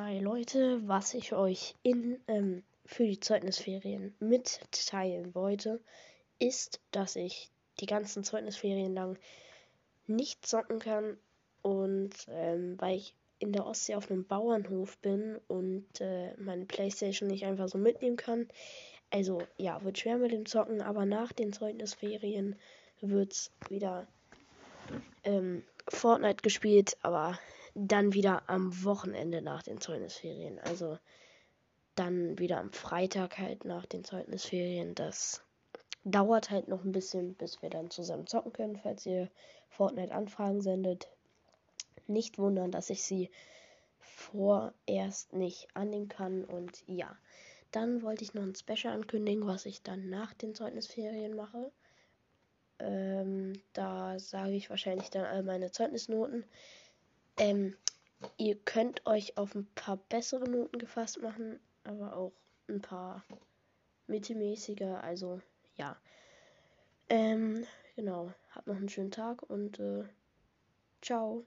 Hi Leute, was ich euch in, ähm, für die Zeugnisferien mitteilen wollte, ist, dass ich die ganzen Zeugnisferien lang nicht zocken kann und ähm, weil ich in der Ostsee auf einem Bauernhof bin und äh, meine Playstation nicht einfach so mitnehmen kann. Also ja, wird schwer mit dem Zocken, aber nach den Zeugnisferien wird's wieder ähm, Fortnite gespielt, aber dann wieder am Wochenende nach den Zeugnisferien. Also dann wieder am Freitag halt nach den Zeugnisferien. Das dauert halt noch ein bisschen, bis wir dann zusammen zocken können, falls ihr Fortnite-Anfragen sendet. Nicht wundern, dass ich sie vorerst nicht annehmen kann. Und ja, dann wollte ich noch ein Special ankündigen, was ich dann nach den Zeugnisferien mache. Ähm, da sage ich wahrscheinlich dann all meine Zeugnisnoten. Ähm, ihr könnt euch auf ein paar bessere Noten gefasst machen, aber auch ein paar mittelmäßiger. Also ja. Ähm, genau. Habt noch einen schönen Tag und äh, ciao.